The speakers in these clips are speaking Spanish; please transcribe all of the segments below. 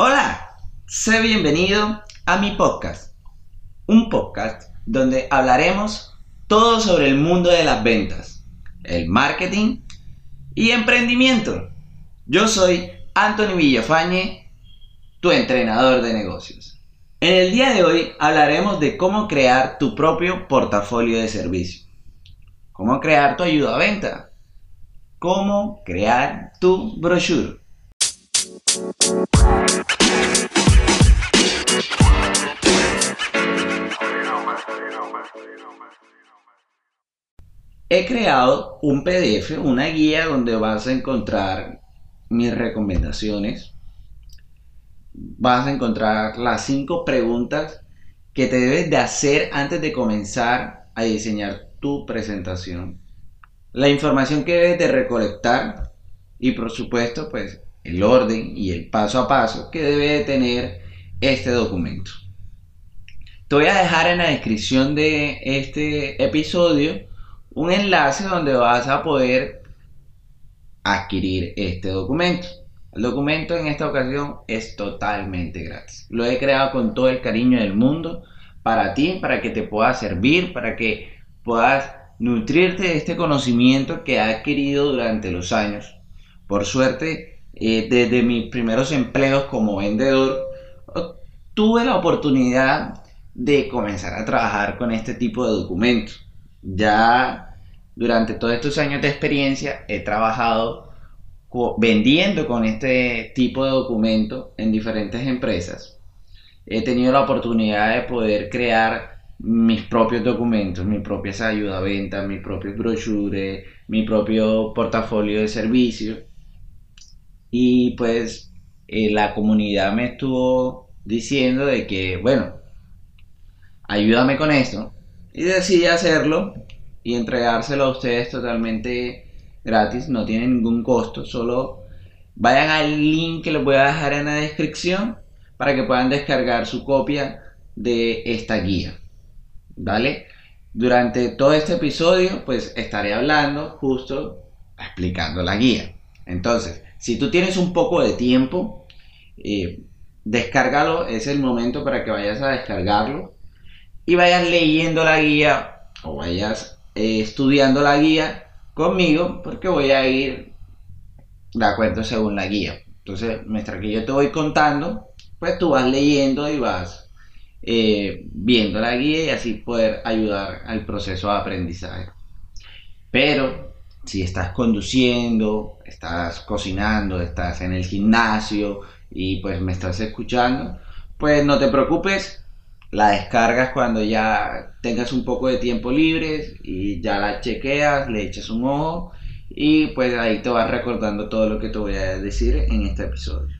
Hola, sé bienvenido a mi podcast, un podcast donde hablaremos todo sobre el mundo de las ventas, el marketing y emprendimiento. Yo soy Anthony Villafañe, tu entrenador de negocios. En el día de hoy hablaremos de cómo crear tu propio portafolio de servicio, cómo crear tu ayuda a venta, cómo crear tu brochure. He creado un PDF, una guía donde vas a encontrar mis recomendaciones. Vas a encontrar las cinco preguntas que te debes de hacer antes de comenzar a diseñar tu presentación. La información que debes de recolectar y por supuesto pues el orden y el paso a paso que debe de tener este documento. Te voy a dejar en la descripción de este episodio un enlace donde vas a poder adquirir este documento. El documento en esta ocasión es totalmente gratis. Lo he creado con todo el cariño del mundo para ti, para que te pueda servir, para que puedas nutrirte de este conocimiento que has adquirido durante los años. Por suerte, eh, desde mis primeros empleos como vendedor, tuve la oportunidad de comenzar a trabajar con este tipo de documentos. Ya durante todos estos años de experiencia he trabajado vendiendo con este tipo de documentos en diferentes empresas. He tenido la oportunidad de poder crear mis propios documentos, mis propias ayudas a venta, mis propios brochures, mi propio portafolio de servicios. Y pues eh, la comunidad me estuvo diciendo de que, bueno, ayúdame con esto. Y decidí hacerlo y entregárselo a ustedes totalmente gratis, no tiene ningún costo, solo vayan al link que les voy a dejar en la descripción para que puedan descargar su copia de esta guía. ¿Vale? Durante todo este episodio, pues estaré hablando justo explicando la guía. Entonces, si tú tienes un poco de tiempo, eh, descárgalo, es el momento para que vayas a descargarlo y vayas leyendo la guía o vayas eh, estudiando la guía conmigo porque voy a ir de acuerdo según la guía. Entonces, mientras que yo te voy contando, pues tú vas leyendo y vas eh, viendo la guía y así poder ayudar al proceso de aprendizaje. Pero si estás conduciendo, estás cocinando, estás en el gimnasio y pues me estás escuchando, pues no te preocupes, la descargas cuando ya tengas un poco de tiempo libre y ya la chequeas, le echas un ojo y pues ahí te vas recordando todo lo que te voy a decir en este episodio.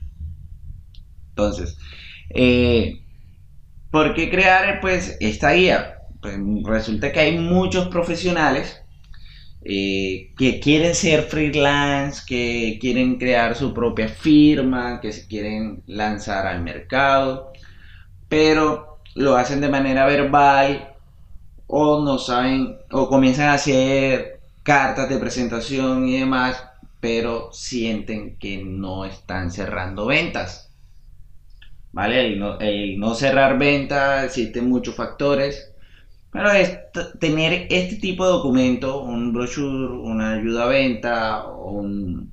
Entonces, eh, ¿por qué crear pues esta guía? Pues resulta que hay muchos profesionales eh, que quieren ser freelance, que quieren crear su propia firma, que se quieren lanzar al mercado, pero lo hacen de manera verbal o no saben o comienzan a hacer cartas de presentación y demás, pero sienten que no están cerrando ventas. ¿Vale? El no, no cerrar ventas, existen muchos factores, pero es tener este tipo de documento, un brochure, una ayuda a venta o un,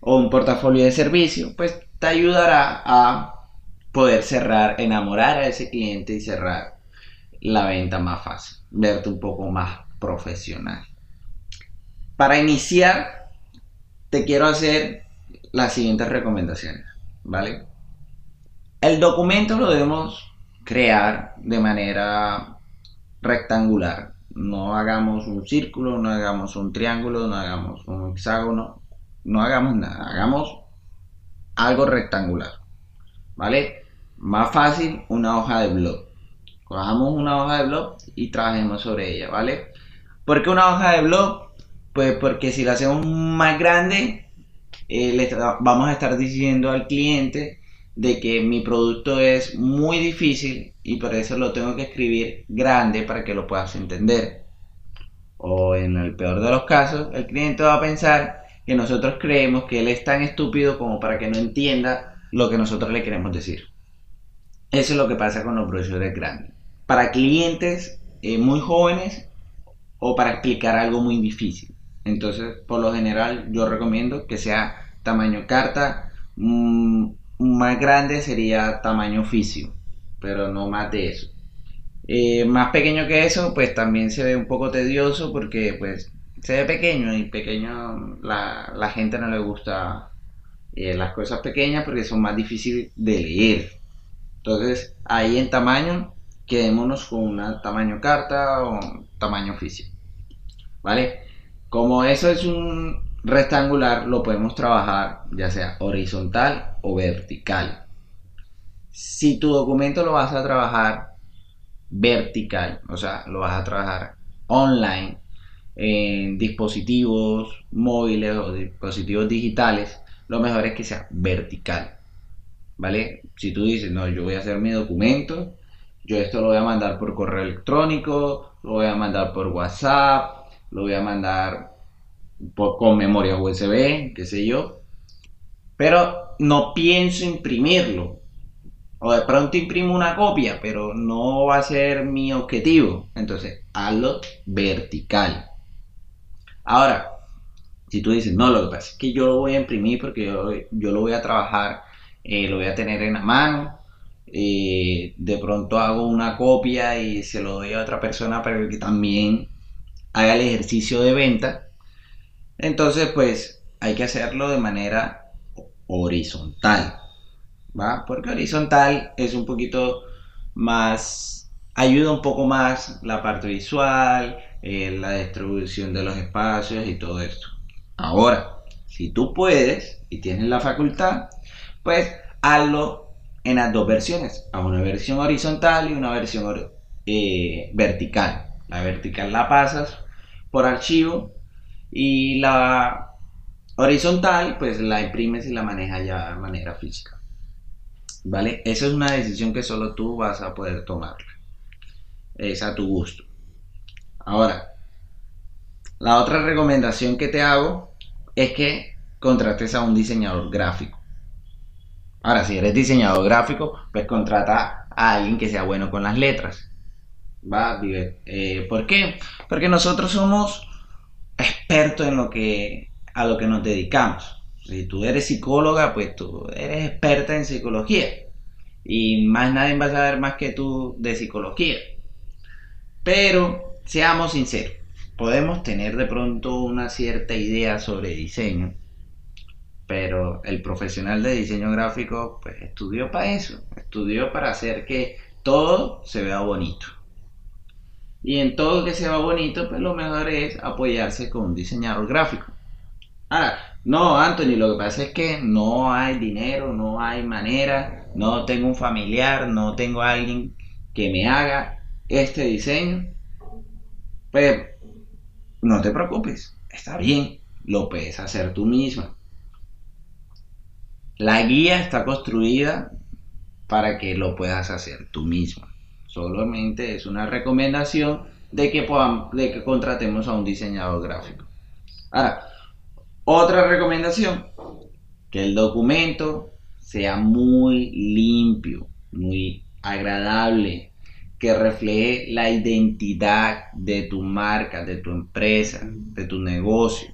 o un portafolio de servicio, pues te ayudará a poder cerrar, enamorar a ese cliente y cerrar la venta más fácil, verte un poco más profesional. Para iniciar, te quiero hacer las siguientes recomendaciones, ¿vale? El documento lo debemos crear de manera rectangular. No hagamos un círculo, no hagamos un triángulo, no hagamos un hexágono, no hagamos nada, hagamos algo rectangular, ¿vale? Más fácil, una hoja de blog. Cojamos una hoja de blog y trabajemos sobre ella, ¿vale? ¿Por qué una hoja de blog? Pues porque si la hacemos más grande, eh, le vamos a estar diciendo al cliente de que mi producto es muy difícil y por eso lo tengo que escribir grande para que lo puedas entender. O en el peor de los casos, el cliente va a pensar que nosotros creemos que él es tan estúpido como para que no entienda lo que nosotros le queremos decir. Eso es lo que pasa con los brochures grandes. Para clientes eh, muy jóvenes o para explicar algo muy difícil. Entonces, por lo general, yo recomiendo que sea tamaño carta. Mm, más grande sería tamaño oficio, pero no más de eso. Eh, más pequeño que eso, pues también se ve un poco tedioso porque pues se ve pequeño y pequeño la, la gente no le gusta eh, las cosas pequeñas porque son más difíciles de leer. Entonces, ahí en tamaño, quedémonos con un tamaño carta o tamaño oficio. ¿Vale? Como eso es un rectangular, lo podemos trabajar ya sea horizontal o vertical. Si tu documento lo vas a trabajar vertical, o sea, lo vas a trabajar online en dispositivos móviles o dispositivos digitales, lo mejor es que sea vertical. ¿Vale? Si tú dices, no, yo voy a hacer mi documento, yo esto lo voy a mandar por correo electrónico, lo voy a mandar por WhatsApp, lo voy a mandar con memoria USB, qué sé yo. Pero no pienso imprimirlo. O de pronto imprimo una copia, pero no va a ser mi objetivo. Entonces, hazlo vertical. Ahora, si tú dices, no, lo que pasa es que yo lo voy a imprimir porque yo, lo voy a trabajar, eh, lo voy a tener en la mano, eh, de pronto hago una copia y se lo doy a otra persona para que también haga el ejercicio de venta. Entonces, pues hay que hacerlo de manera horizontal, ¿va? Porque horizontal es un poquito más, ayuda un poco más la parte visual, eh, la distribución de los espacios y todo esto. Ahora, si tú puedes y tienes la facultad, pues hazlo en las dos versiones, a una versión horizontal y una versión eh, vertical. La vertical la pasas por archivo y la horizontal pues la imprimes y la manejas ya de manera física. ¿Vale? Esa es una decisión que solo tú vas a poder tomarla. Es a tu gusto. Ahora, la otra recomendación que te hago es que contrates a un diseñador gráfico. Ahora, si eres diseñador gráfico, pues contrata a alguien que sea bueno con las letras. ¿Va? Eh, ¿Por qué? Porque nosotros somos expertos en lo que, a lo que nos dedicamos. Si tú eres psicóloga, pues tú eres experta en psicología. Y más nadie va a saber más que tú de psicología. Pero seamos sinceros podemos tener de pronto una cierta idea sobre diseño, pero el profesional de diseño gráfico pues estudió para eso, estudió para hacer que todo se vea bonito. Y en todo que se vea bonito, pues lo mejor es apoyarse con un diseñador gráfico. Ahora, no, Anthony, lo que pasa es que no hay dinero, no hay manera, no tengo un familiar, no tengo alguien que me haga este diseño. Pues no te preocupes, está bien, lo puedes hacer tú misma. La guía está construida para que lo puedas hacer tú misma. Solamente es una recomendación de que, de que contratemos a un diseñador gráfico. Ahora, otra recomendación, que el documento sea muy limpio, muy agradable, que refleje la identidad de tu marca, de tu empresa, de tu negocio,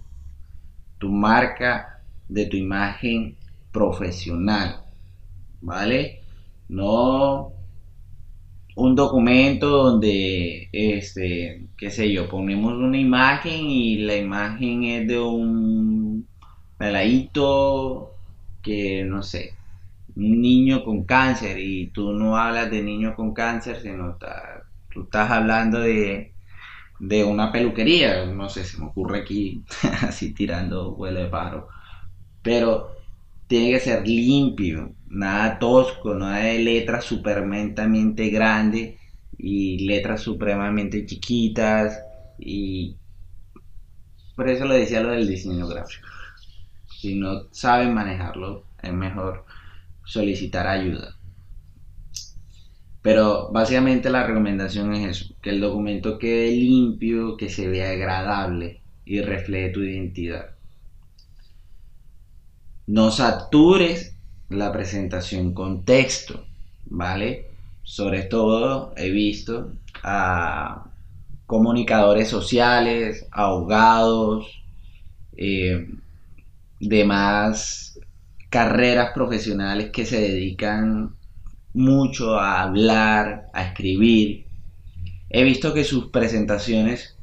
tu marca, de tu imagen profesional, ¿vale? No un documento donde, este, qué sé yo, ponemos una imagen y la imagen es de un peladito que, no sé, un niño con cáncer y tú no hablas de niño con cáncer, sino tú estás hablando de, de una peluquería, no sé, se me ocurre aquí así tirando huele de paro, pero tiene que ser limpio, nada tosco, nada de letras supremamente grandes y letras supremamente chiquitas y por eso lo decía lo del diseño gráfico. Si no saben manejarlo, es mejor solicitar ayuda. Pero básicamente la recomendación es eso, que el documento quede limpio, que se vea agradable y refleje tu identidad. No satures la presentación con texto, ¿vale? Sobre todo he visto a comunicadores sociales, abogados, eh, demás carreras profesionales que se dedican mucho a hablar, a escribir. He visto que sus presentaciones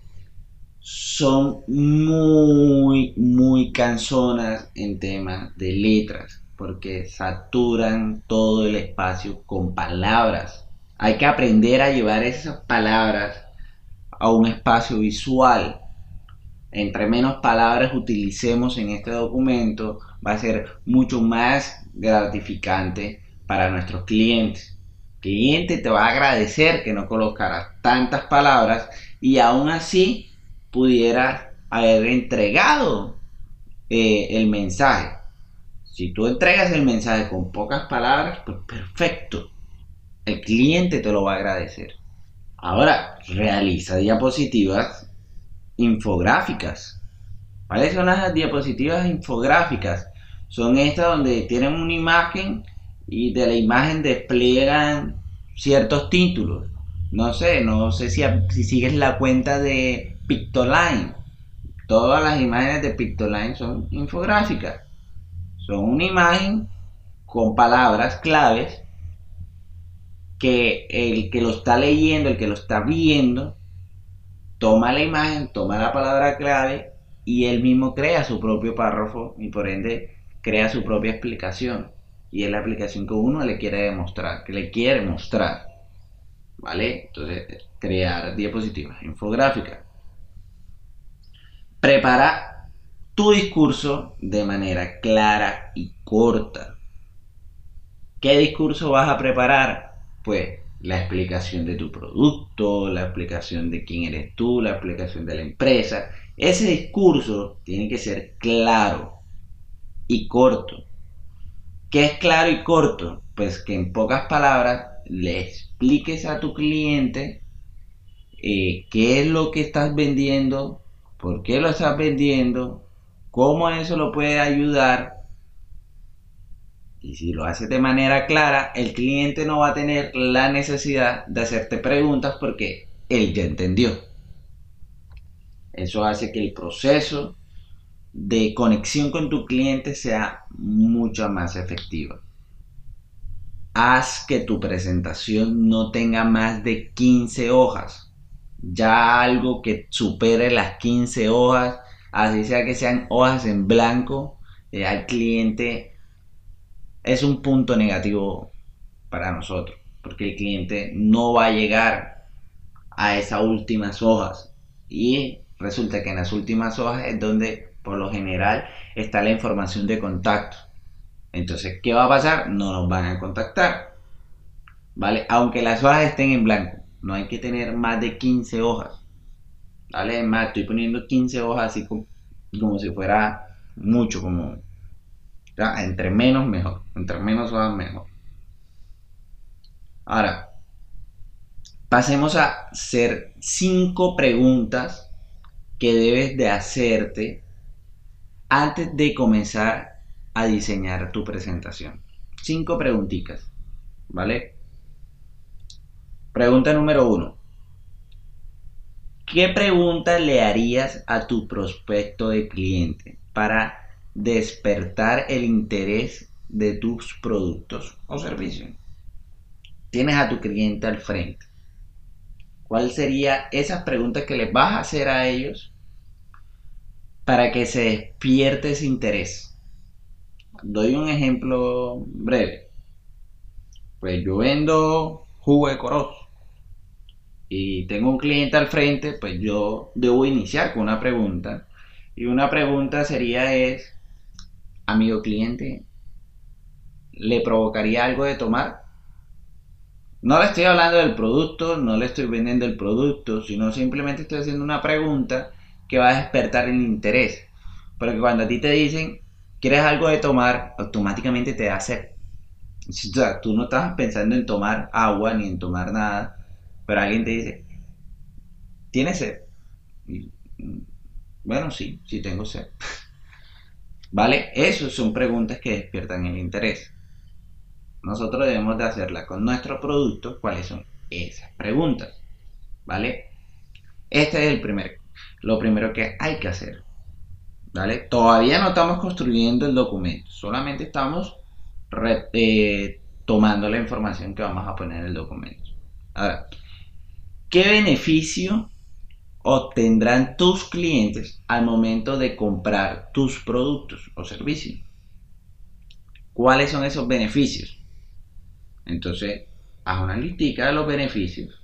son muy, muy cansonas en temas de letras, porque saturan todo el espacio con palabras. Hay que aprender a llevar esas palabras a un espacio visual. Entre menos palabras utilicemos en este documento, va a ser mucho más gratificante para nuestros clientes. El cliente te va a agradecer que no colocaras tantas palabras y aún así pudiera haber entregado eh, el mensaje. Si tú entregas el mensaje con pocas palabras, pues perfecto. El cliente te lo va a agradecer. Ahora, realiza diapositivas infográficas. ¿Cuáles son las diapositivas infográficas? Son estas donde tienen una imagen y de la imagen despliegan ciertos títulos. No sé, no sé si, si sigues la cuenta de Pictoline. Todas las imágenes de Pictoline son infográficas. Son una imagen con palabras claves que el que lo está leyendo, el que lo está viendo, toma la imagen, toma la palabra clave y él mismo crea su propio párrafo y por ende crea su propia explicación. Y es la aplicación que uno le quiere demostrar, que le quiere mostrar. ¿Vale? Entonces, crear diapositivas infográficas. Prepara tu discurso de manera clara y corta. ¿Qué discurso vas a preparar? Pues la explicación de tu producto, la explicación de quién eres tú, la explicación de la empresa. Ese discurso tiene que ser claro y corto. ¿Qué es claro y corto? Pues que en pocas palabras le expliques a tu cliente eh, qué es lo que estás vendiendo, por qué lo estás vendiendo, cómo eso lo puede ayudar. Y si lo haces de manera clara, el cliente no va a tener la necesidad de hacerte preguntas porque él ya entendió. Eso hace que el proceso de conexión con tu cliente sea mucho más efectivo. Haz que tu presentación no tenga más de 15 hojas ya algo que supere las 15 hojas, así sea que sean hojas en blanco, eh, al cliente es un punto negativo para nosotros, porque el cliente no va a llegar a esas últimas hojas y resulta que en las últimas hojas es donde por lo general está la información de contacto. Entonces, ¿qué va a pasar? No nos van a contactar. ¿Vale? Aunque las hojas estén en blanco no hay que tener más de 15 hojas. ¿Vale? Más, estoy poniendo 15 hojas así como, si fuera mucho, como... entre menos mejor, entre menos hojas mejor. Ahora, pasemos a hacer 5 preguntas que debes de hacerte antes de comenzar a diseñar tu presentación. 5 preguntitas, ¿vale? Pregunta número uno. ¿Qué pregunta le harías a tu prospecto de cliente para despertar el interés de tus productos o servicios? Tienes a tu cliente al frente. ¿Cuál sería esas preguntas que les vas a hacer a ellos para que se despierte ese interés? Doy un ejemplo breve. Pues yo vendo jugo de corozo y tengo un cliente al frente, pues yo debo iniciar con una pregunta. Y una pregunta sería es, amigo cliente, ¿le provocaría algo de tomar? No le estoy hablando del producto, no le estoy vendiendo el producto, sino simplemente estoy haciendo una pregunta que va a despertar el interés. Porque cuando a ti te dicen, ¿quieres algo de tomar? Automáticamente te da sed. O sea, tú no estás pensando en tomar agua ni en tomar nada, pero alguien te dice, ¿tienes sed? bueno, sí, sí tengo sed. ¿Vale? Esas son preguntas que despiertan el interés. nosotros debemos de hacerla con nuestro producto, cuáles son esas preguntas, ¿vale? Este es el primer, lo primero que hay que hacer, ¿vale? Todavía no estamos construyendo el documento, solamente estamos eh, tomando la información que vamos a poner en el documento. Ahora, ¿qué beneficio obtendrán tus clientes al momento de comprar tus productos o servicios? ¿Cuáles son esos beneficios? Entonces, haz una listica de los beneficios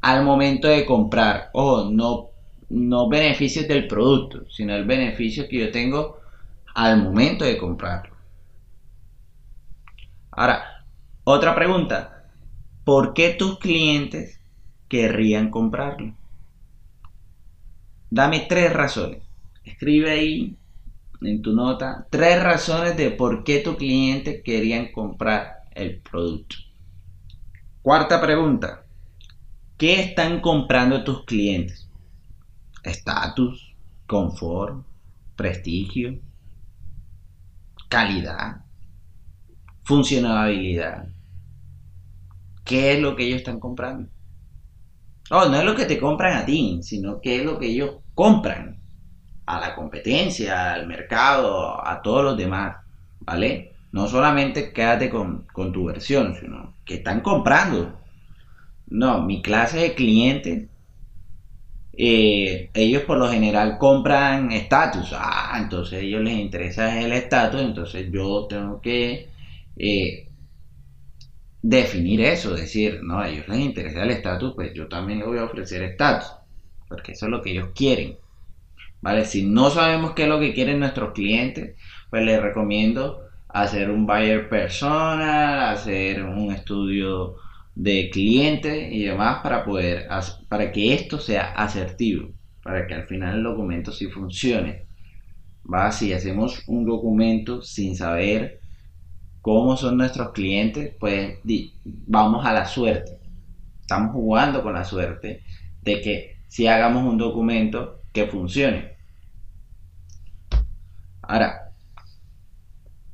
al momento de comprar. Ojo, no, no beneficios del producto, sino el beneficio que yo tengo al momento de comprarlo. Ahora, otra pregunta. ¿Por qué tus clientes querrían comprarlo? Dame tres razones. Escribe ahí en tu nota tres razones de por qué tu cliente querían comprar el producto. Cuarta pregunta. ¿Qué están comprando tus clientes? Estatus, confort, prestigio, calidad, funcionabilidad. ¿Qué es lo que ellos están comprando? Oh, no es lo que te compran a ti, sino qué es lo que ellos compran a la competencia, al mercado, a todos los demás, ¿vale? No solamente quédate con, tu versión, sino que están comprando. No, mi clase de clientes, eh, ellos por lo general compran estatus. Ah, entonces a ellos les interesa el estatus, entonces yo tengo que eh, definir eso, decir, no, a ellos les interesa el estatus, pues yo también les voy a ofrecer estatus, porque eso es lo que ellos quieren. ¿Vale? Si no sabemos qué es lo que quieren nuestros clientes, pues les recomiendo hacer un buyer persona, hacer un estudio de cliente y demás para poder para que esto sea asertivo, para que al final el documento sí funcione. Va, si hacemos un documento sin saber cómo son nuestros clientes, pues vamos a la suerte. Estamos jugando con la suerte de que si hagamos un documento que funcione. Ahora,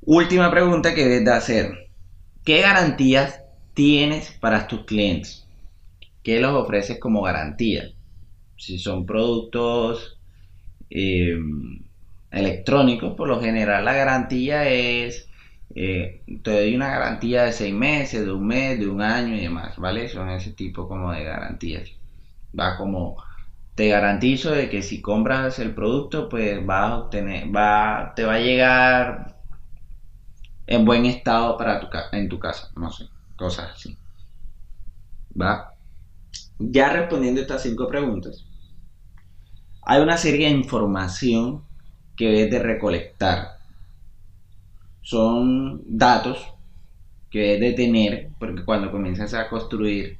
última pregunta que debes de hacer. ¿Qué garantías tienes para tus clientes? ¿Qué los ofreces como garantía? Si son productos eh, electrónicos, por lo general la garantía es eh, te doy una garantía de seis meses, de un mes, de un año y demás, ¿vale? Son ese tipo como de garantías. Va como, te garantizo de que si compras el producto, pues vas a obtener, va, te va a llegar en buen estado para tu, en tu casa, no sé, cosas así. Va. Ya respondiendo estas cinco preguntas, hay una serie de información que debes de recolectar son datos que debes de tener, porque cuando comienzas a construir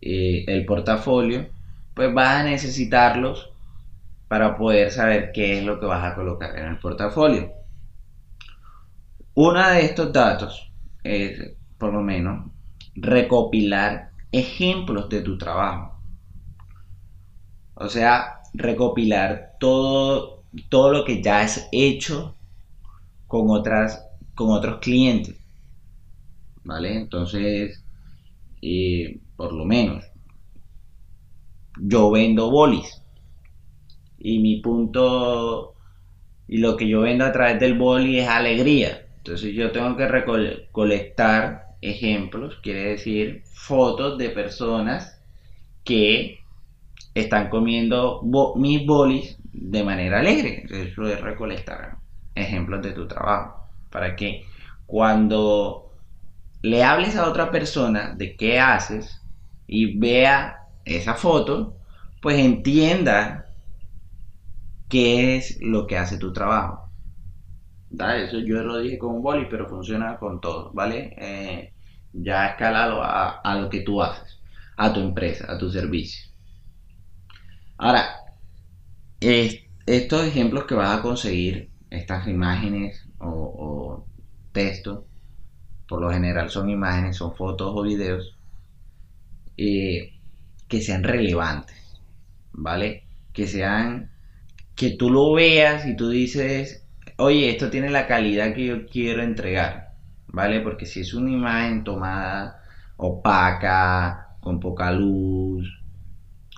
eh, el portafolio, pues vas a necesitarlos para poder saber qué es lo que vas a colocar en el portafolio. Uno de estos datos es, por lo menos, recopilar ejemplos de tu trabajo. O sea, recopilar todo, todo lo que ya has hecho con otras con otros clientes. ¿Vale? Entonces, eh, por lo menos, yo vendo bolis. Y mi punto, y lo que yo vendo a través del boli es alegría. Entonces yo tengo que recolectar ejemplos, quiere decir fotos de personas que están comiendo mis bolis de manera alegre. Eso es recolectar ejemplos de tu trabajo para que cuando le hables a otra persona de qué haces y vea esa foto, pues entienda qué es lo que hace tu trabajo. Eso yo lo dije con un boli, pero funciona con todo, ¿vale? Eh, ya escalado a, a lo que tú haces, a tu empresa, a tu servicio. Ahora, estos ejemplos que vas a conseguir, estas imágenes o, texto, por lo general son imágenes, son fotos o videos, eh, que sean relevantes, ¿vale? Que sean, que tú lo veas y tú dices, oye, esto tiene la calidad que yo quiero entregar, ¿vale? Porque si es una imagen tomada opaca, con poca luz,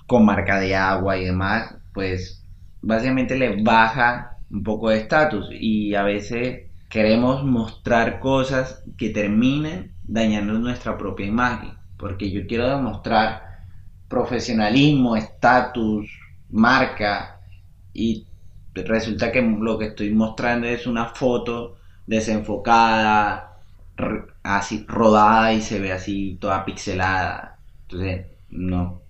con marca de agua y demás, pues básicamente le baja un poco de estatus. Y a veces queremos mostrar cosas que terminen dañando nuestra propia imagen, porque yo quiero demostrar profesionalismo, estatus, marca. Y resulta que lo que estoy mostrando es una foto desenfocada, así rodada y se ve así toda pixelada. Entonces, no,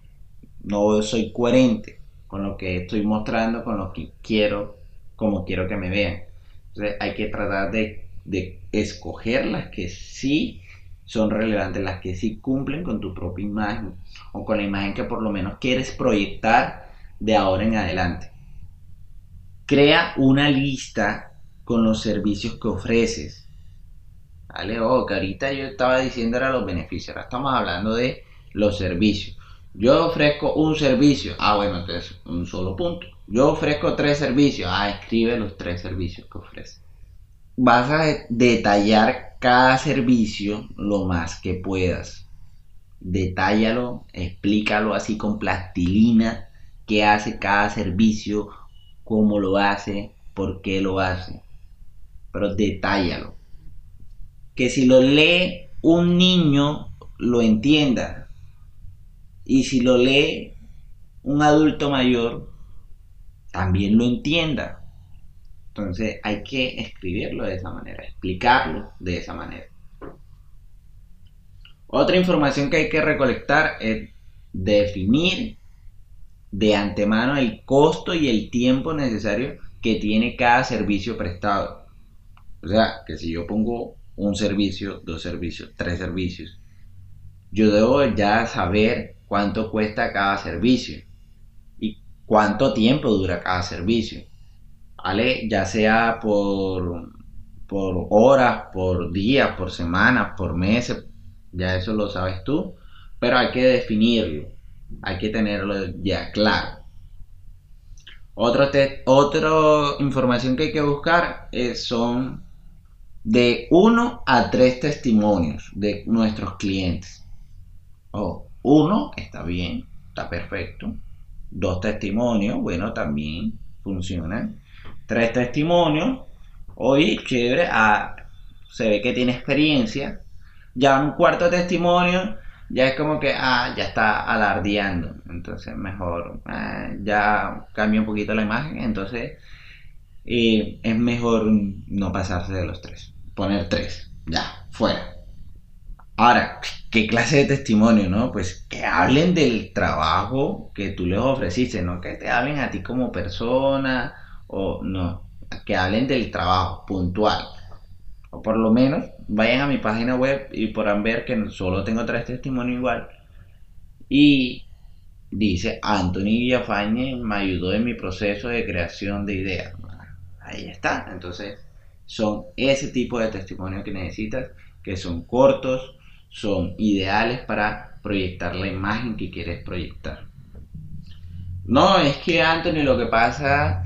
no soy coherente con lo que estoy mostrando, con lo que quiero, como quiero que me vean. Entonces, hay que tratar de, de escoger las que sí son relevantes, las que sí cumplen con tu propia imagen o con la imagen que por lo menos quieres proyectar de ahora en adelante. Crea una lista con los servicios que ofreces. ¿Vale? Oh, que ahorita yo estaba diciendo era los beneficios, ahora estamos hablando de los servicios. Yo ofrezco un servicio. Ah, bueno, entonces un solo punto. Yo ofrezco tres servicios. Ah, escribe los tres servicios que ofrece. Vas a detallar cada servicio lo más que puedas. Detállalo, explícalo así con plastilina, qué hace cada servicio, cómo lo hace, por qué lo hace. Pero detállalo. Que si lo lee un niño, lo entienda. Y si lo lee un adulto mayor, también lo entienda. Entonces hay que escribirlo de esa manera, explicarlo de esa manera. Otra información que hay que recolectar es definir de antemano el costo y el tiempo necesario que tiene cada servicio prestado. O sea, que si yo pongo un servicio, dos servicios, tres servicios, yo debo ya saber cuánto cuesta cada servicio cuánto tiempo dura cada servicio. ¿Vale? Ya sea por, por horas, por días, por semanas, por meses, ya eso lo sabes tú, pero hay que definirlo hay que tenerlo ya claro. Otra información que hay que buscar son de uno a tres testimonios de nuestros clientes. Oh, uno está bien, está perfecto. Dos testimonios, bueno, también funcionan. Tres testimonios, hoy chévere, ah, se ve que tiene experiencia. Ya un cuarto testimonio, ya es como que, ah, ya está alardeando. Entonces, mejor, ah, ya cambia un poquito la imagen. Entonces, es mejor no pasarse de los tres. Poner tres, ya, fuera. Ahora, ¿qué clase de testimonio, no? Pues que hablen del trabajo que tú les ofreciste, no que te hablen a ti como persona o no, que hablen del trabajo puntual o por lo menos vayan a mi página web y podrán ver que solo tengo tres testimonios igual. Y dice, Anthony Villafañe me ayudó en mi proceso de creación de ideas. Ahí está. Entonces, son ese tipo de testimonios que necesitas, que son cortos, son ideales para proyectar la imagen que quieres proyectar. No, es que Anthony lo que pasa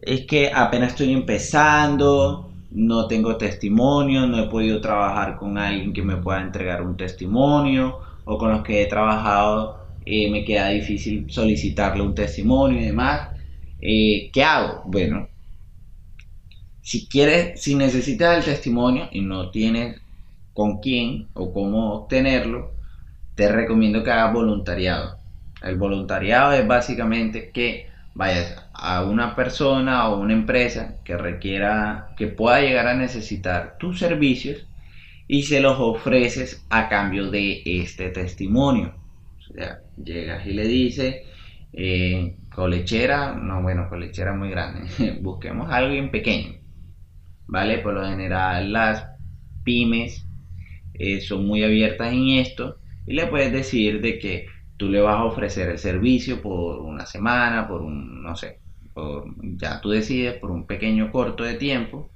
es que apenas estoy empezando, no tengo testimonio, no he podido trabajar con alguien que me pueda entregar un testimonio o con los que he trabajado eh, me queda difícil solicitarle un testimonio y demás. Eh, ¿Qué hago? Bueno, si quieres, si necesitas el testimonio y no tienes con quién o cómo obtenerlo, te recomiendo que hagas voluntariado. El voluntariado es básicamente que vayas a una persona o una empresa que requiera, que pueda llegar a necesitar tus servicios y se los ofreces a cambio de este testimonio. Llegas y le dices, eh, colechera, no, bueno, colechera muy grande, busquemos algo en pequeño, ¿vale? Por lo general las pymes eh, son muy abiertas en esto y le puedes decir de que tú le vas a ofrecer el servicio por una semana, por un, no sé, ya tú decides, por un pequeño corto de tiempo.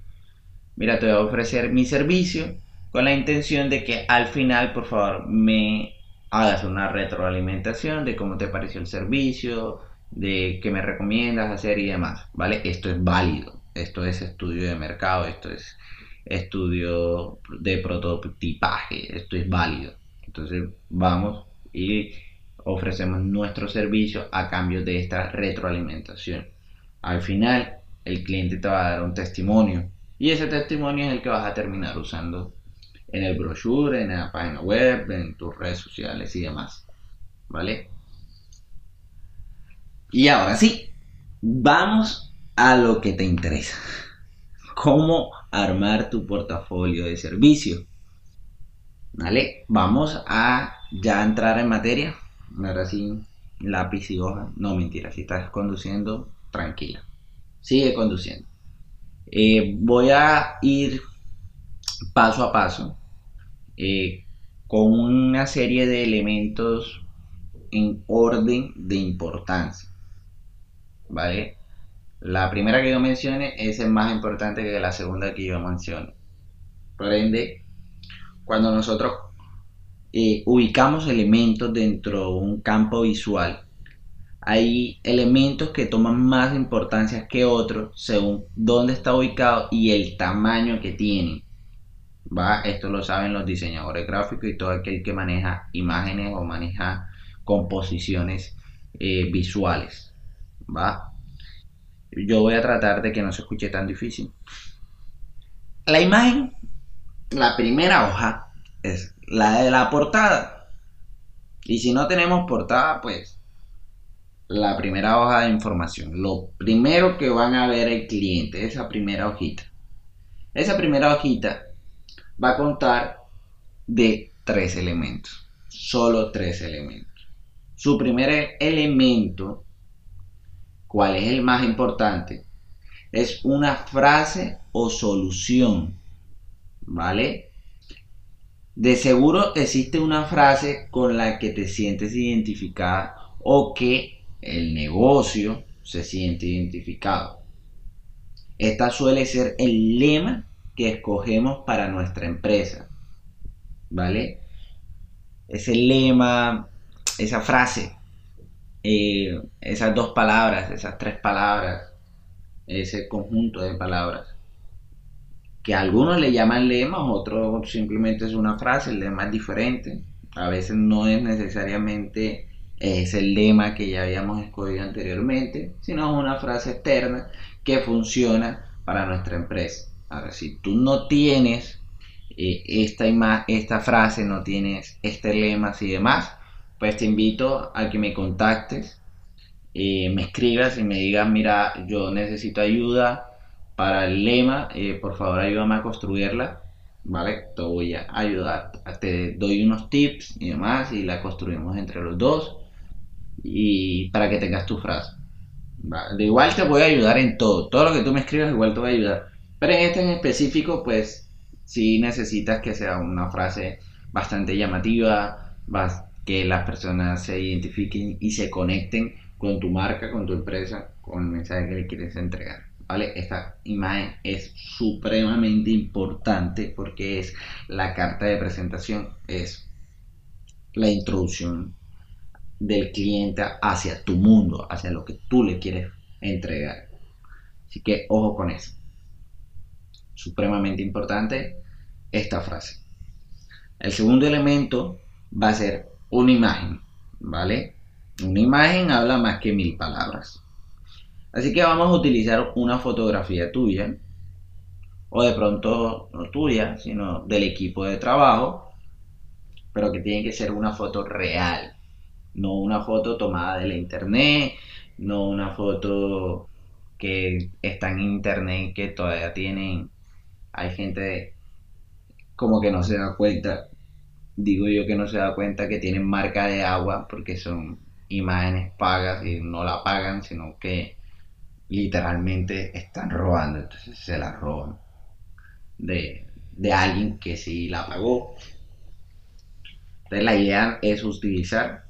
Mira, te voy a ofrecer mi servicio con la intención de que al final, por favor, me hagas una retroalimentación de cómo te pareció el servicio, de qué me recomiendas hacer y demás, ¿vale? Esto es válido, esto es estudio de mercado, esto es estudio de prototipaje, esto es válido. Entonces vamos y ofrecemos nuestro servicio a cambio de esta retroalimentación. Al final, el cliente te va a dar un testimonio y ese testimonio es el que vas a terminar usando en el brochure, en la página web, en tus redes sociales y demás. ¿Vale? Y ahora sí, vamos a lo que te interesa. ¿Cómo armar tu portafolio de servicio? ¿Vale? Vamos a ya entrar en materia. Ahora sí, lápiz y hoja. No, mentira, si estás conduciendo, tranquila. Sigue conduciendo. Eh, voy a ir paso a paso eh, con una serie de elementos en orden de importancia. ¿Vale? La primera que yo mencione es más importante que la segunda que yo mencione. Por ende, cuando nosotros eh, ubicamos elementos dentro de un campo visual, hay elementos que toman más importancia que otros según dónde está ubicado y el tamaño que tienen. ¿Va? Esto lo saben los diseñadores gráficos y todo aquel que maneja imágenes o maneja composiciones eh, visuales. ¿Va? Yo voy a tratar de que no se escuche tan difícil. La imagen, la primera hoja, es la de la portada. Y si no tenemos portada, pues la primera hoja de información. Lo primero que van a ver el cliente, esa primera hojita. Esa primera hojita va a contar de tres elementos. Solo tres elementos. Su primer elemento cuál es el más importante, es una frase o solución, ¿vale? De seguro existe una frase con la que te sientes identificada o que el negocio se siente identificado. Esta suele ser el lema que escogemos para nuestra empresa, ¿vale? Ese lema, esa frase eh, esas dos palabras, esas tres palabras, ese conjunto de palabras, que algunos le llaman lemas, otros simplemente es una frase, el lema es diferente, a veces no es necesariamente es el lema que ya habíamos escogido anteriormente, sino una frase externa que funciona para nuestra empresa. Ahora, si tú no tienes eh, esta, esta frase, no tienes este lema y demás, pues te invito a que me contactes, eh, me escribas y me digas, mira, yo necesito ayuda para el lema, eh, por favor ayúdame a construirla, ¿vale? Te voy a ayudar, te doy unos tips y demás y la construimos entre los dos y para que tengas tu frase. Igual te voy a ayudar en todo, todo lo que tú me escribas igual te voy a ayudar, pero en este en específico pues si necesitas que sea una frase bastante llamativa, bastante que las personas se identifiquen y se conecten con tu marca, con tu empresa, con el mensaje que le quieres entregar. ¿Vale? Esta imagen es supremamente importante porque es la carta de presentación, es la introducción del cliente hacia tu mundo, hacia lo que tú le quieres entregar. Así que ojo con eso. Supremamente importante esta frase. El segundo elemento va a ser una imagen, ¿vale? Una imagen habla más que mil palabras. Así que vamos a utilizar una fotografía tuya, o de pronto no tuya, sino del equipo de trabajo, pero que tiene que ser una foto real, no una foto tomada de la internet, no una foto que está en internet que todavía tienen, hay gente como que no se da cuenta digo yo que no se da cuenta que tienen marca de agua porque son imágenes pagas y no la pagan, sino que literalmente están robando, entonces se la roban de, de alguien que sí la pagó. Entonces la idea es utilizar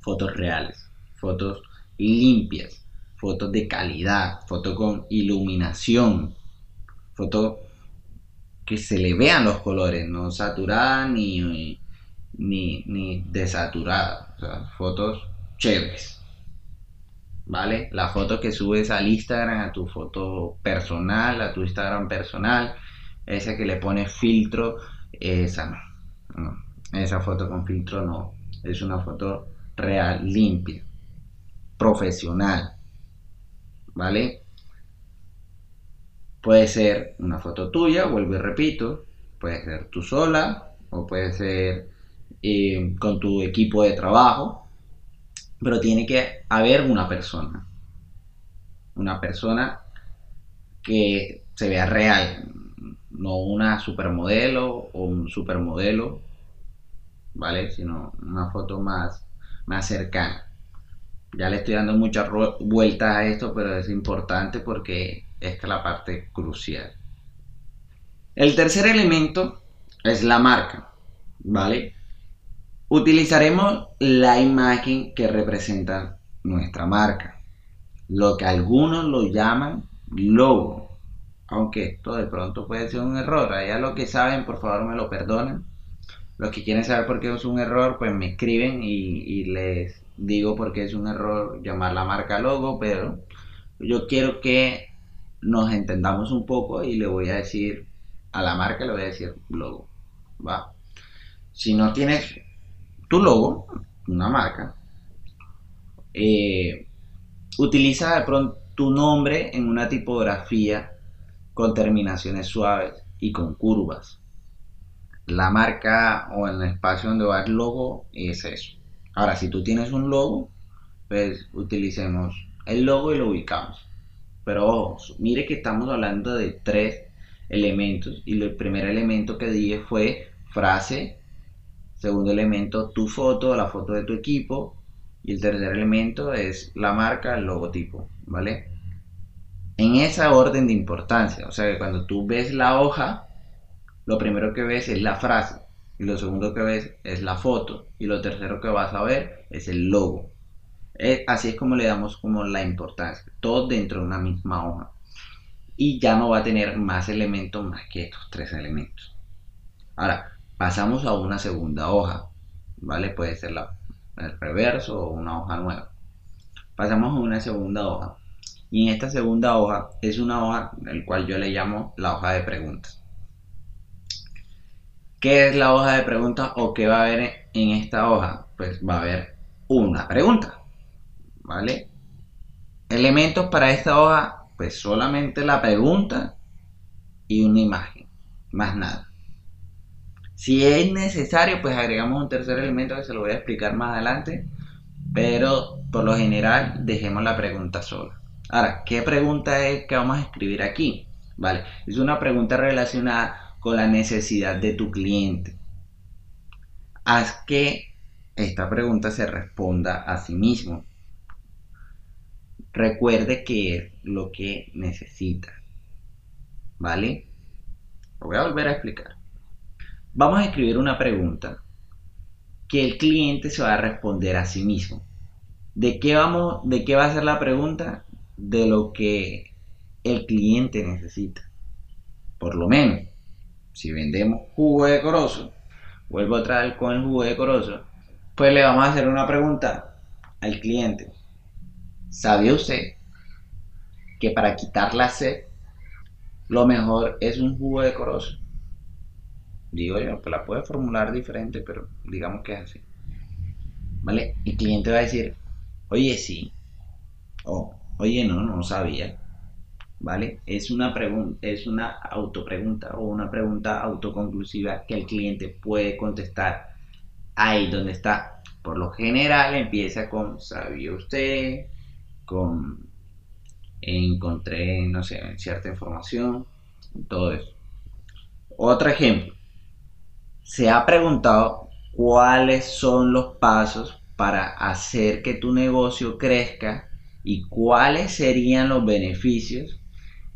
fotos reales, fotos limpias, fotos de calidad, fotos con iluminación, fotos que se le vean los colores, no saturada ni, ni, ni desaturada. O sea, fotos chéveres. ¿Vale? La foto que subes al Instagram, a tu foto personal, a tu Instagram personal, esa que le pone filtro, esa no. Esa foto con filtro no. Es una foto real, limpia, profesional. ¿Vale? Puede ser una foto tuya, vuelvo y repito. Puede ser tú sola o puede ser eh, con tu equipo de trabajo. Pero tiene que haber una persona. Una persona que se vea real, no una supermodelo o un supermodelo, ¿vale? Sino una foto más, más cercana. Ya le estoy dando muchas vueltas a esto, pero es importante porque es la parte crucial. El tercer elemento es la marca, ¿vale? Utilizaremos la imagen que representa nuestra marca, lo que algunos lo llaman logo aunque esto de pronto puede ser un error. Allá lo que saben, por favor me lo perdonen. Los que quieren saber por qué es un error, pues me escriben y, les digo por qué es un error llamar la marca logo, pero yo quiero que nos entendamos un poco y le voy a decir a la marca, le voy a decir logo. ¿va? Si no tienes tu logo, una marca, eh, utiliza de pronto tu nombre en una tipografía con terminaciones suaves y con curvas. La marca o el espacio donde va el logo es eso. Ahora, si tú tienes un logo, pues utilicemos el logo y lo ubicamos. Pero ojo, mire que estamos hablando de tres elementos y el primer elemento que dije fue frase, segundo elemento tu foto, la foto de tu equipo y el tercer elemento es la marca, el logotipo, ¿vale? en esa orden de importancia. O sea que cuando tú ves la hoja, lo primero que ves es la frase, y lo segundo que ves es la foto, y lo tercero que vas a ver es el logo. así es como le damos como la importancia, todo dentro de una misma hoja. Y ya no va a tener más elementos más que estos tres elementos. Ahora, pasamos a una segunda hoja, ¿vale? Puede ser la, el reverso o una hoja nueva. Pasamos a una segunda hoja. Y en esta segunda hoja es una hoja, el cual yo le llamo la hoja de preguntas. ¿Qué es la hoja de preguntas o qué va a haber en esta hoja? Pues va a haber una pregunta, ¿vale? Elementos para esta hoja, pues solamente la pregunta y una imagen, más nada. Si es necesario, pues agregamos un tercer elemento que se lo voy a explicar más adelante, pero por lo general dejemos la pregunta sola. Ahora, ¿qué pregunta es que vamos a escribir aquí? Vale, es una pregunta relacionada con la necesidad de tu cliente. Haz que esta pregunta se responda a sí mismo. Recuerde que es lo que necesita. ¿Vale? Lo voy a volver a explicar. Vamos a escribir una pregunta que el cliente se va a responder a sí mismo. ¿De qué, vamos, ¿De qué va a ser la pregunta? de lo que el cliente necesita. Por lo menos, si vendemos jugo de corozo, vuelvo a traer con el jugo de corozo, pues le vamos a hacer una pregunta al cliente. ¿Sabía usted que para quitar la sed, lo mejor es un jugo de corozo? Digo yo, que la puede formular diferente, pero digamos que es así. ¿Vale? El cliente va a decir, oye, sí. O, Oye, no, no sabía. ¿Vale? Es una es una autopregunta o una pregunta autoconclusiva que el cliente puede contestar ahí donde está. Por lo general empieza con ¿sabía usted? con encontré, no sé, cierta información, todo eso. Otro ejemplo. Se ha preguntado cuáles son los pasos para hacer que tu negocio crezca y cuáles serían los beneficios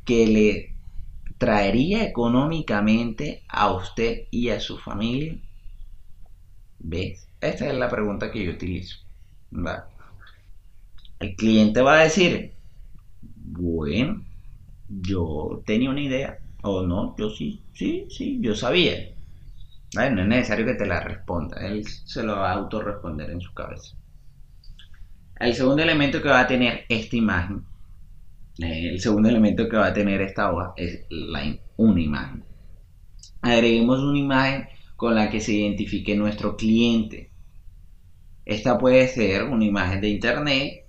que le traería económicamente a usted y a su familia? ¿Ves? Esta es la pregunta que yo utilizo. El cliente va a decir, bueno, yo tenía una idea, o no, yo sí, sí, sí, yo sabía. No es necesario que te la responda, él se lo va a autorresponder en su cabeza. El segundo elemento que va a tener esta imagen, el segundo elemento que va a tener esta hoja es la, una imagen. agreguemos una imagen con la que se identifique nuestro cliente. Esta puede ser una imagen de internet.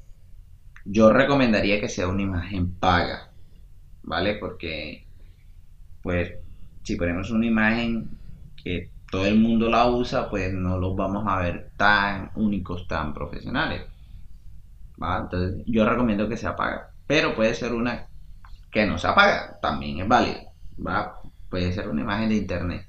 Yo recomendaría que sea una imagen paga, ¿vale? Porque, pues, si ponemos una imagen que todo el mundo la usa, pues no los vamos a ver tan únicos, tan profesionales. Entonces, yo recomiendo que sea paga. Pero puede ser una que no se apaga, también es válido. ¿va? Puede ser una imagen de internet.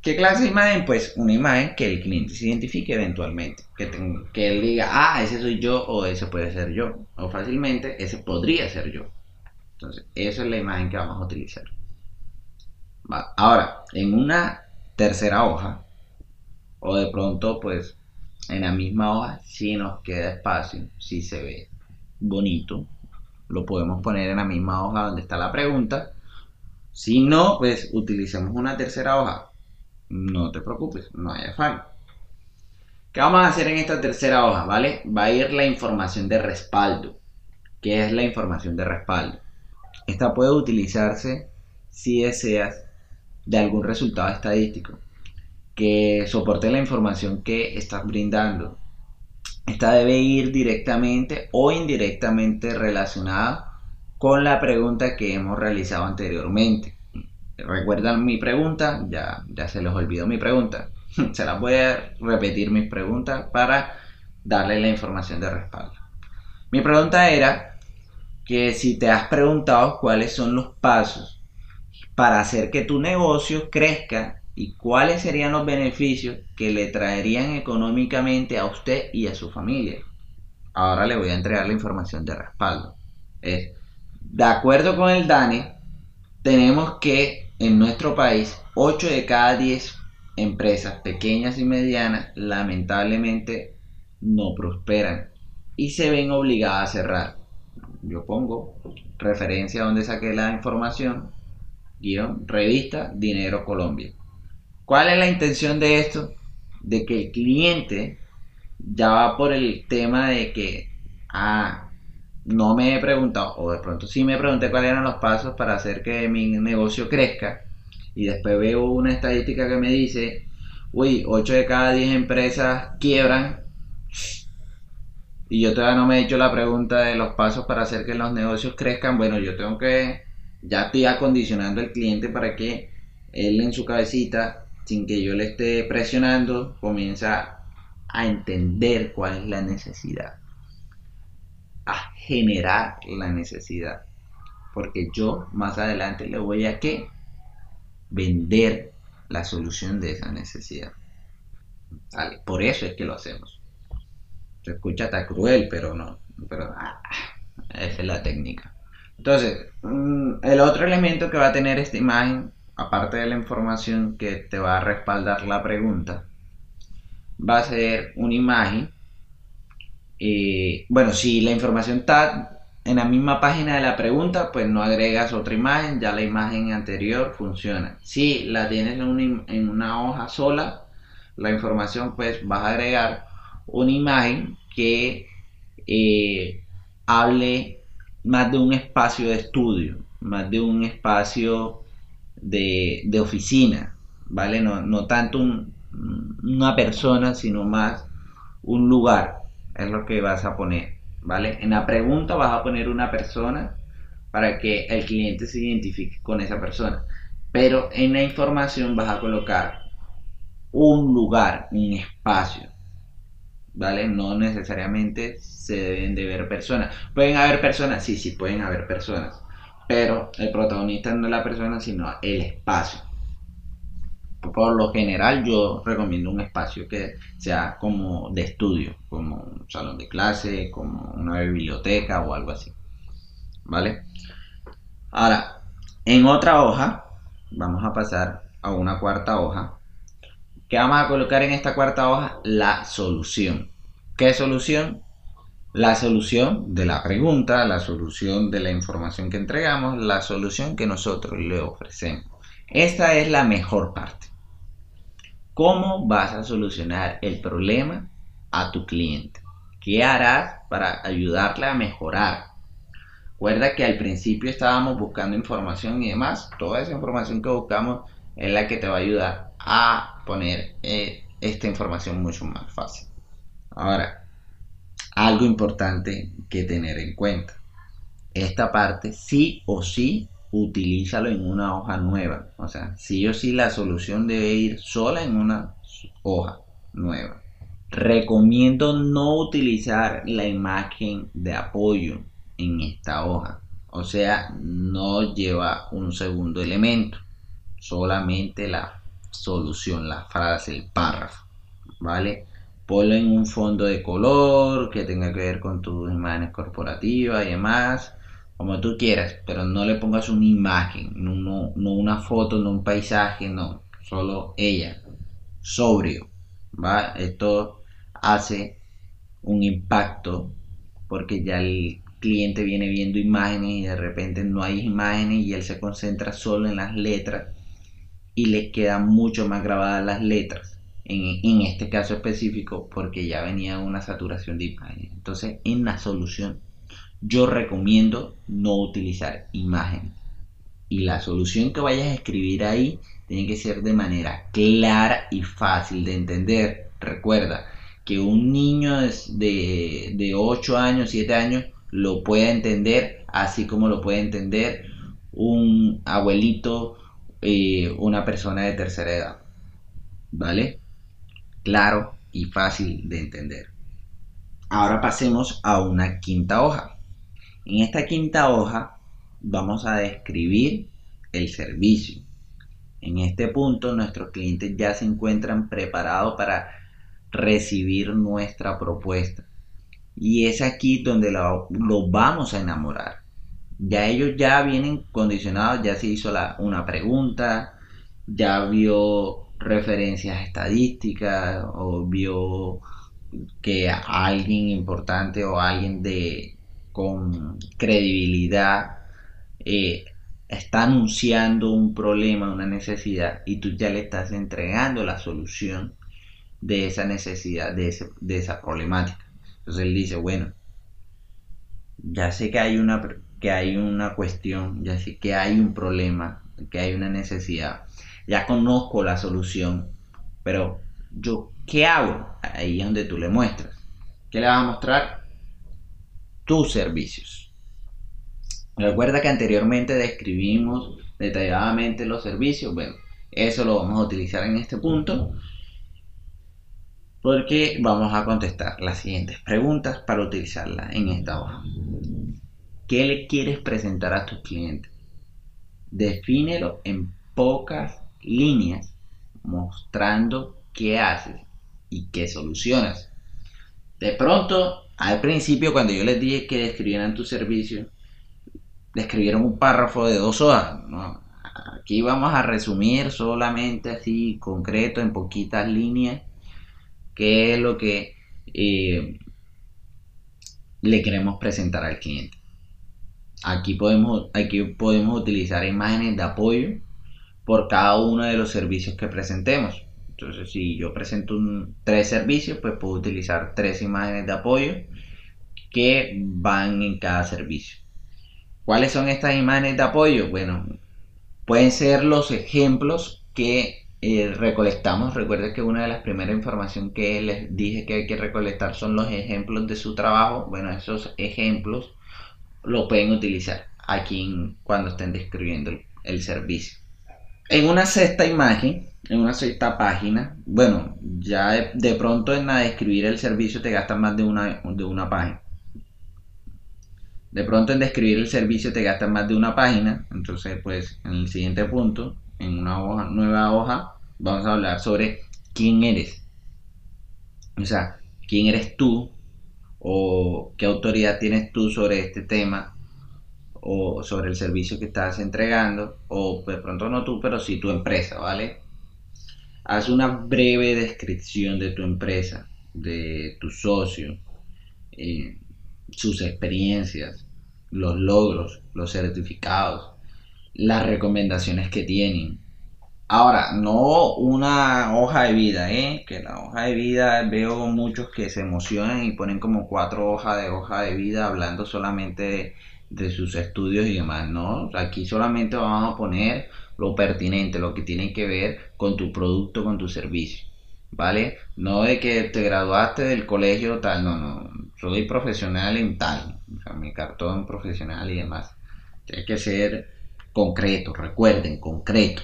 ¿Qué clase de imagen? Pues una imagen que el cliente se identifique eventualmente. Que, que él diga, ah, ese soy yo o ese puede ser yo. O fácilmente, ese podría ser yo. Entonces, esa es la imagen que vamos a utilizar. Ahora, en una tercera hoja, o de pronto, pues, en la misma hoja, si nos queda espacio, si se ve bonito, lo podemos poner en la misma hoja donde está la pregunta. Si no, pues utilicemos una tercera hoja no te preocupes, no hay afán. ¿Qué vamos a hacer en esta tercera hoja? ¿Vale? Va a ir la información de respaldo. ¿Qué es la información de respaldo? Esta puede utilizarse si deseas de algún resultado estadístico que soporte la información que estás brindando. Esta debe ir directamente o indirectamente relacionada con la pregunta que hemos realizado anteriormente recuerdan mi pregunta, ya, ya se les olvidó mi pregunta. se las voy a repetir mis preguntas para darle la información de respaldo. Mi pregunta era que si te has preguntado cuáles son los pasos para hacer que tu negocio crezca y cuáles serían los beneficios que le traerían económicamente a usted y a su familia. Ahora le voy a entregar la información de respaldo. Es, de acuerdo con el DANE, tenemos que en nuestro país, 8 de cada 10 empresas pequeñas y medianas lamentablemente no prosperan y se ven obligadas a cerrar. Yo pongo referencia donde saqué la información, guion, revista Dinero Colombia. ¿Cuál es la intención de esto? De que el cliente ya va por el tema de que, ah, no me he preguntado, o de pronto sí me pregunté cuáles eran los pasos para hacer que mi negocio crezca, y después veo una estadística que me dice, uy, 8 de cada 10 empresas quiebran, y yo todavía no me he hecho la pregunta de los pasos para hacer que los negocios crezcan, bueno, yo tengo que, ya estoy acondicionando al cliente para que él en su cabecita, sin que yo le esté presionando, comienza a entender cuál es la necesidad a generar la necesidad. Porque yo más adelante le voy a que vender la solución de esa necesidad. Por eso es que lo hacemos. Se escucha tan cruel, pero no. Pero ah, esa es la técnica. Entonces, mm, el otro elemento que va a tener esta imagen, aparte de la información que te va a respaldar la pregunta, va a ser una imagen bueno, si la información está en la misma página de la pregunta, pues no agregas otra imagen, ya la imagen anterior funciona. Si la tienes en una, hoja sola, la información, pues vas a agregar una imagen que eh, hable más de un espacio de estudio, más de un espacio de, oficina, ¿vale? No, tanto una persona, sino más un lugar es lo que vas a poner, ¿vale? En la pregunta vas a poner una persona para que el cliente se identifique con esa persona. Pero en la información vas a colocar un lugar, un espacio, ¿vale? No necesariamente se deben de ver personas. ¿Pueden haber personas? Sí, sí, pueden haber personas. Pero el protagonista no es la persona, sino el espacio por lo general yo recomiendo un espacio que sea como de estudio, como un salón de clase, como una biblioteca o algo así. ¿Vale? Ahora, en otra hoja, vamos a pasar a una cuarta hoja. que vamos a colocar en esta cuarta hoja? La solución. ¿Qué solución? La solución de la pregunta, la solución de la información que entregamos, la solución que nosotros le ofrecemos. Esta es la mejor parte. ¿Cómo vas a solucionar el problema a tu cliente? ¿Qué harás para ayudarle a mejorar? Recuerda que al principio estábamos buscando información y demás. Toda esa información que buscamos es la que te va a ayudar a poner eh, esta información mucho más fácil. Ahora, algo importante que tener en cuenta. Esta parte sí o sí utilízalo en una hoja nueva. O sea, sí o sí la solución debe ir sola en una hoja nueva. Recomiendo no utilizar la imagen de apoyo en esta hoja. O sea, no lleva un segundo elemento. Solamente la solución, la frase, el párrafo. ¿Vale? Ponlo en un fondo de color que tenga que ver con tus imágenes corporativas y demás como tú quieras, pero no le pongas una imagen, no, una foto, no un paisaje, no, solo ella, sobrio, ¿va? Esto hace un impacto porque ya el cliente viene viendo imágenes y de repente no hay imágenes y él se concentra solo en las letras y le quedan mucho más grabadas las letras. En, en este caso específico porque ya venía una saturación de imágenes. Entonces en la solución yo recomiendo no utilizar imágenes. Y la solución que vayas a escribir ahí tiene que ser de manera clara y fácil de entender. Recuerda que un niño de, de 8 años, 7 años, lo puede entender, así como lo puede entender un abuelito, eh, una persona de tercera edad. ¿Vale? Claro y fácil de entender. Ahora pasemos a una quinta hoja. En esta quinta hoja vamos a describir el servicio. En este punto nuestros clientes ya se encuentran preparados para recibir nuestra propuesta. Y es aquí donde lo, vamos a enamorar. Ya ellos ya vienen condicionados, ya se hizo una pregunta, ya vio referencias estadísticas o vio que alguien importante o alguien de, con credibilidad, eh, está anunciando un problema, una necesidad, y tú ya le estás entregando la solución de esa necesidad, de, esa problemática. Entonces él dice, bueno, ya sé que hay una que hay una cuestión, ya sé que hay un problema, que hay una necesidad, ya conozco la solución, pero yo, ¿qué hago? Ahí es donde tú le muestras. ¿Qué le vas a mostrar? tus servicios. Recuerda que anteriormente describimos detalladamente los servicios. Bueno, eso lo vamos a utilizar en este punto porque vamos a contestar las siguientes preguntas para utilizarla en esta hoja. ¿Qué le quieres presentar a tus clientes? Defínelo en pocas líneas mostrando qué haces y qué solucionas. De pronto al principio, cuando yo les dije que describieran tu servicio, describieron un párrafo de dos hojas. Aquí vamos a resumir solamente así, concreto, en poquitas líneas, qué es lo que eh, le queremos presentar al cliente. Aquí podemos, aquí podemos utilizar imágenes de apoyo por cada uno de los servicios que presentemos. Entonces, si yo presento tres servicios, pues puedo utilizar tres imágenes de apoyo que van en cada servicio. ¿Cuáles son estas imágenes de apoyo? Bueno, pueden ser los ejemplos que eh, recolectamos. Recuerden que una de las primeras informaciones que les dije que hay que recolectar son los ejemplos de su trabajo. Bueno, esos ejemplos lo pueden utilizar aquí cuando estén describiendo el servicio. En una sexta imagen, en una sexta página, bueno, ya de, pronto en la de escribir el servicio te gastas más de una, de una página. De pronto en describir el servicio te gastas más de una página, entonces pues en el siguiente punto, en una hoja, nueva hoja, vamos a hablar sobre quién eres. O sea, quién eres tú o qué autoridad tienes tú sobre este tema o sobre el servicio que estás entregando, o de pronto no tú, pero sí tu empresa, ¿vale? Haz una breve descripción de tu empresa, de tu socio, eh, sus experiencias, los logros, los certificados, las recomendaciones que tienen. Ahora, no una hoja de vida, ¿eh? Que la hoja de vida veo muchos que se emocionan y ponen como cuatro hojas de hoja de vida hablando solamente de de sus estudios y demás, ¿no? Aquí solamente vamos a poner lo pertinente, lo que tiene que ver con tu producto, con tu servicio, ¿vale? No de que te graduaste del colegio tal, no, no, soy profesional en tal, o sea, mi cartón profesional y demás. Tiene que ser concreto, recuerden, concreto.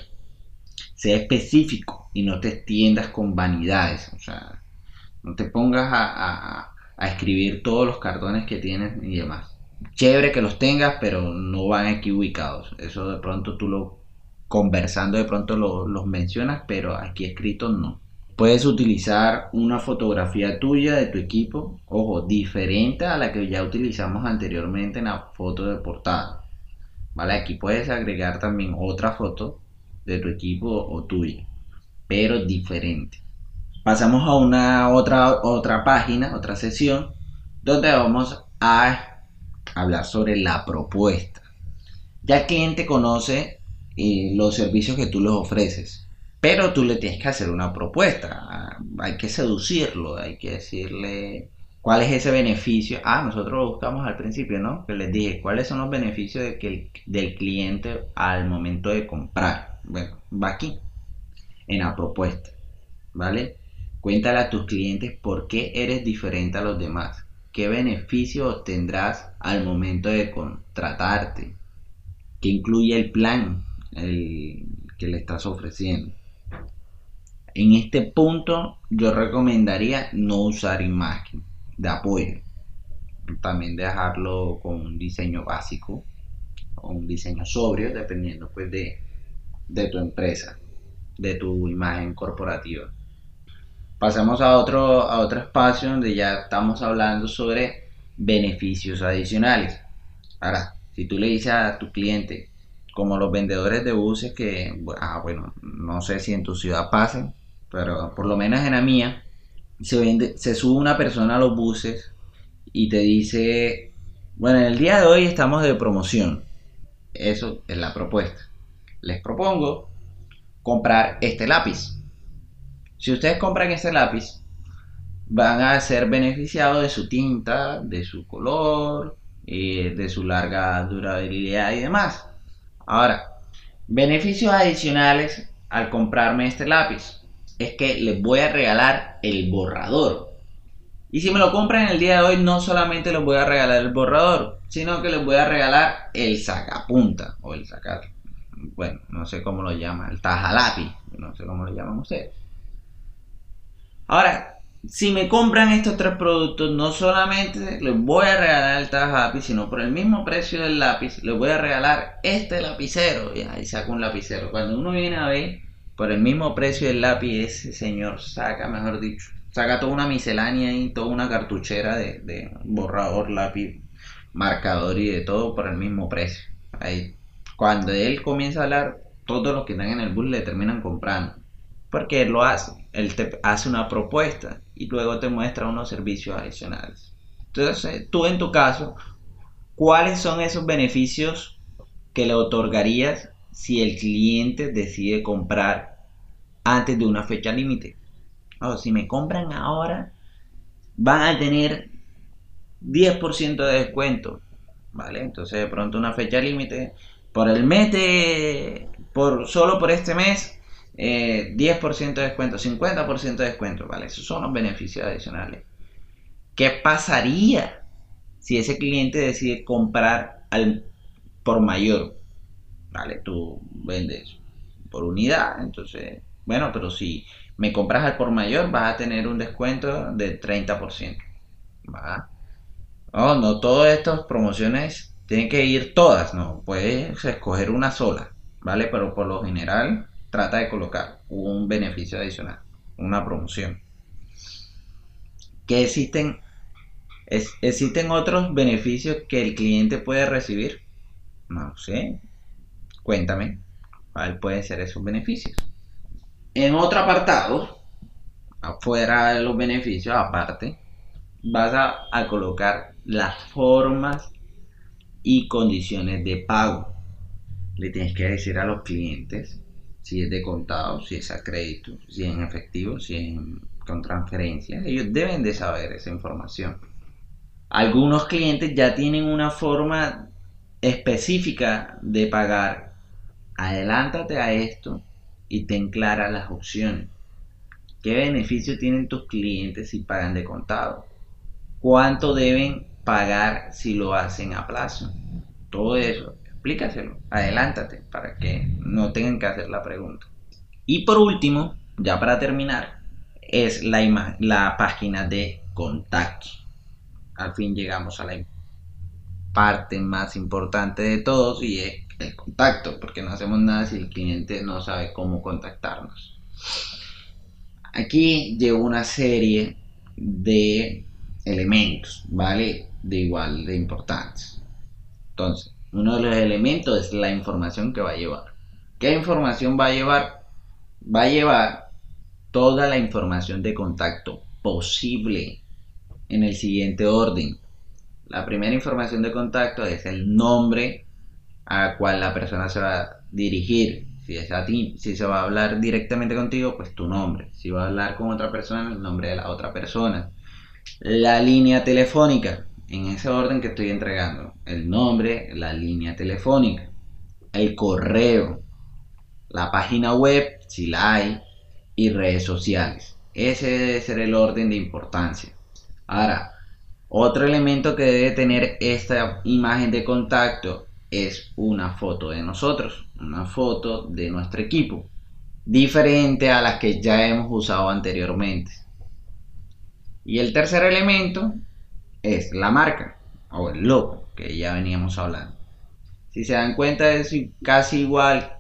Sea específico y no te extiendas con vanidades, o sea, no te pongas a, a escribir todos los cartones que tienes y demás chévere que los tengas, pero no van aquí ubicados. Eso de pronto tú lo conversando de pronto los mencionas, pero aquí escrito no. Puedes utilizar una fotografía tuya de tu equipo, ojo, diferente a la que ya utilizamos anteriormente en la foto de portada. ¿Vale? Aquí puedes agregar también otra foto de tu equipo o tuya, pero diferente. Pasamos a una otra, otra página, otra sesión, donde vamos a hablar sobre la propuesta. Ya el cliente conoce eh, los servicios que tú les ofreces, pero tú le tienes que hacer una propuesta. Hay que seducirlo, hay que decirle cuál es ese beneficio. Ah, nosotros lo buscamos al principio, ¿no? Que les dije cuáles son los beneficios de que del cliente al momento de comprar. Bueno, va aquí, en la propuesta, ¿vale? Cuéntale a tus clientes por qué eres diferente a los demás qué beneficio obtendrás al momento de contratarte, qué incluye el plan que le estás ofreciendo. En este punto yo recomendaría no usar imagen de apoyo. También dejarlo con un diseño básico o un diseño sobrio dependiendo pues de, de tu empresa, de tu imagen corporativa pasamos a otro, a otro espacio donde ya estamos hablando sobre beneficios adicionales. Ahora, si tú le dices a tu cliente, como los vendedores de buses que, ah, bueno, no sé si en tu ciudad pasen, pero por lo menos en la mía, se, se sube una persona a los buses y te dice, bueno, en el día de hoy estamos de promoción. Eso es la propuesta. Les propongo comprar este lápiz. Si ustedes compran este lápiz, van a ser beneficiados de su tinta, de su color, eh, de su larga durabilidad y demás. Ahora, beneficios adicionales al comprarme este lápiz es que les voy a regalar el borrador. Y si me lo compran el día de hoy, no solamente les voy a regalar el borrador, sino que les voy a regalar el sacapunta o el sacar, bueno, no sé cómo lo llaman, el tajalápiz, no sé cómo lo llaman ustedes. Ahora, si me compran estos tres productos, no solamente les voy a regalar el Taj sino por el mismo precio del lápiz, les voy a regalar este lapicero. Y ahí saco un lapicero. Cuando uno viene a ver, por el mismo precio del lápiz, ese señor saca, mejor dicho, saca toda una miscelánea y toda una cartuchera de, borrador, lápiz, marcador y de todo por el mismo precio. Ahí, cuando él comienza a hablar, todos los que están en el bus le terminan comprando. Porque él lo hace. Él te hace una propuesta y luego te muestra unos servicios adicionales. Entonces, tú en tu caso, ¿cuáles son esos beneficios que le otorgarías si el cliente decide comprar antes de una fecha límite? O si me compran ahora, van a tener 10% de descuento. ¿Vale? Entonces, de pronto una fecha límite por el mes por solo por este mes 10% eh, de descuento, 50% de descuento, ¿vale? Esos son los beneficios adicionales. ¿Qué pasaría si ese cliente decide comprar al, por mayor? ¿Vale? Tú vendes por unidad, entonces, bueno, pero si me compras al por mayor vas a tener un descuento de 30%. ¿va? No, no todas estas promociones tienen que ir todas, no, puedes escoger una sola, ¿vale? Pero por lo general trata de colocar un beneficio adicional, una promoción. ¿Qué existen? ¿Existen otros beneficios que el cliente puede recibir? No sé. Cuéntame. ¿Cuál pueden ser esos beneficios? En otro apartado, afuera de los beneficios, aparte, vas a, a colocar las formas y condiciones de pago. Le tienes que decir a los clientes si es de contado, si es a crédito, si es en efectivo, si es con transferencia. Ellos deben de saber esa información. Algunos clientes ya tienen una forma específica de pagar, adelántate a esto y ten claras las opciones. ¿Qué beneficio tienen tus clientes si pagan de contado? ¿Cuánto deben pagar si lo hacen a plazo? Todo eso, explícaselo, adelántate para que no tengan que hacer la pregunta. Y por último, ya para terminar, es la, la página de contacto. Al fin llegamos a la parte más importante de todos y es el contacto, porque no hacemos nada si el cliente no sabe cómo contactarnos. Aquí llevo una serie de elementos, ¿vale? De igual de importantes. Entonces, uno de los elementos es la información que va a llevar. ¿Qué información va a llevar? Va a llevar toda la información de contacto posible en el siguiente orden. La primera información de contacto es el nombre a cual la persona se va a dirigir. Si es a ti, si se va a hablar directamente contigo, pues tu nombre. Si va a hablar con otra persona, el nombre de la otra persona. La línea telefónica, en ese orden que estoy entregando. El nombre, la línea telefónica, el correo, la página web, si la hay, y redes sociales. Ese debe ser el orden de importancia. Ahora, otro elemento que debe tener esta imagen de contacto es una foto de nosotros, una foto de nuestro equipo, diferente a las que ya hemos usado anteriormente. Y el tercer elemento es la marca o el logo que ya veníamos hablando. Si se dan cuenta es casi igual,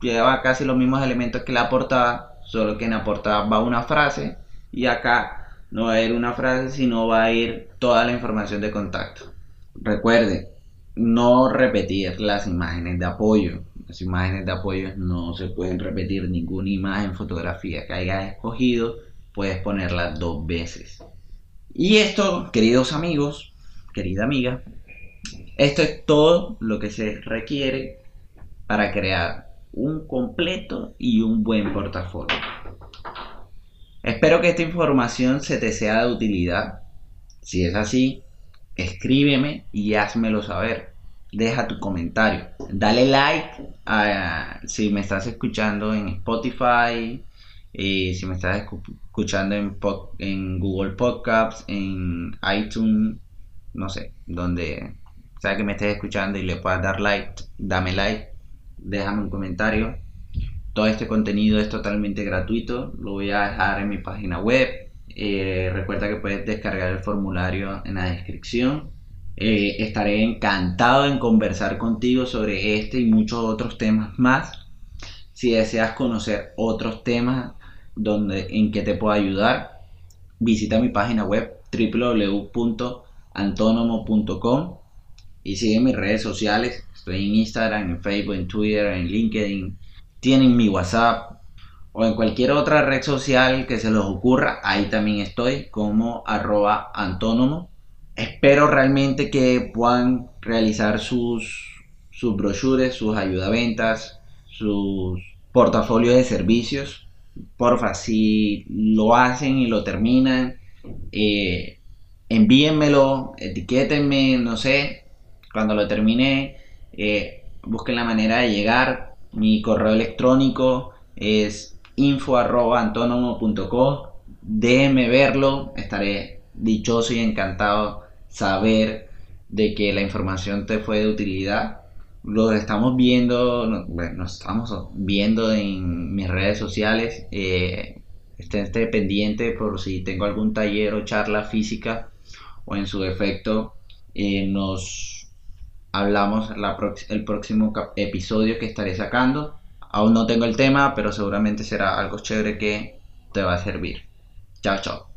lleva casi los mismos elementos que la portada, solo que en la portada va una frase y acá no va a ir una frase, sino va a ir toda la información de contacto. Recuerde, no repetir las imágenes de apoyo. Las imágenes de apoyo no se pueden repetir ninguna imagen, fotografía que hayas escogido, puedes ponerla dos veces. Y esto, queridos amigos, querida amiga, esto es todo lo que se requiere para crear un completo y un buen portafolio. Espero que esta información se te sea de utilidad. Si es así, escríbeme y házmelo saber. Deja tu comentario. Dale like si me estás escuchando en Spotify, y si me estás escuchando en, en Google Podcasts, en iTunes, no sé, donde sea que me estés escuchando y le puedas dar like, dame like, déjame un comentario. Todo este contenido es totalmente gratuito, lo voy a dejar en mi página web. Eh, recuerda que puedes descargar el formulario en la descripción. Eh, estaré encantado en conversar contigo sobre este y muchos otros temas más. Si deseas conocer otros temas donde, en que te puedo ayudar, visita mi página web www.antonomo.com y sigue mis redes sociales. Estoy en Instagram, en Facebook, en Twitter, en LinkedIn. Tienen mi WhatsApp o en cualquier otra red social que se les ocurra. Ahí también estoy como arroba antónomo. Espero realmente que puedan realizar sus, sus brochures, sus ayudaventas, sus portafolios de servicios porfa, si lo hacen y lo terminan, eh, envíenmelo, etiquétenme, no sé, cuando lo termine, eh, busquen la manera de llegar. Mi correo electrónico es info.antonomo.com. Déjenme verlo, estaré dichoso y encantado saber de que la información te fue de utilidad lo estamos viendo, nos estamos viendo en mis redes sociales. Eh, esté, pendiente por si tengo algún taller o charla física o en su defecto eh, nos hablamos el próximo episodio que estaré sacando. Aún no tengo el tema, pero seguramente será algo chévere que te va a servir. Chao, chao.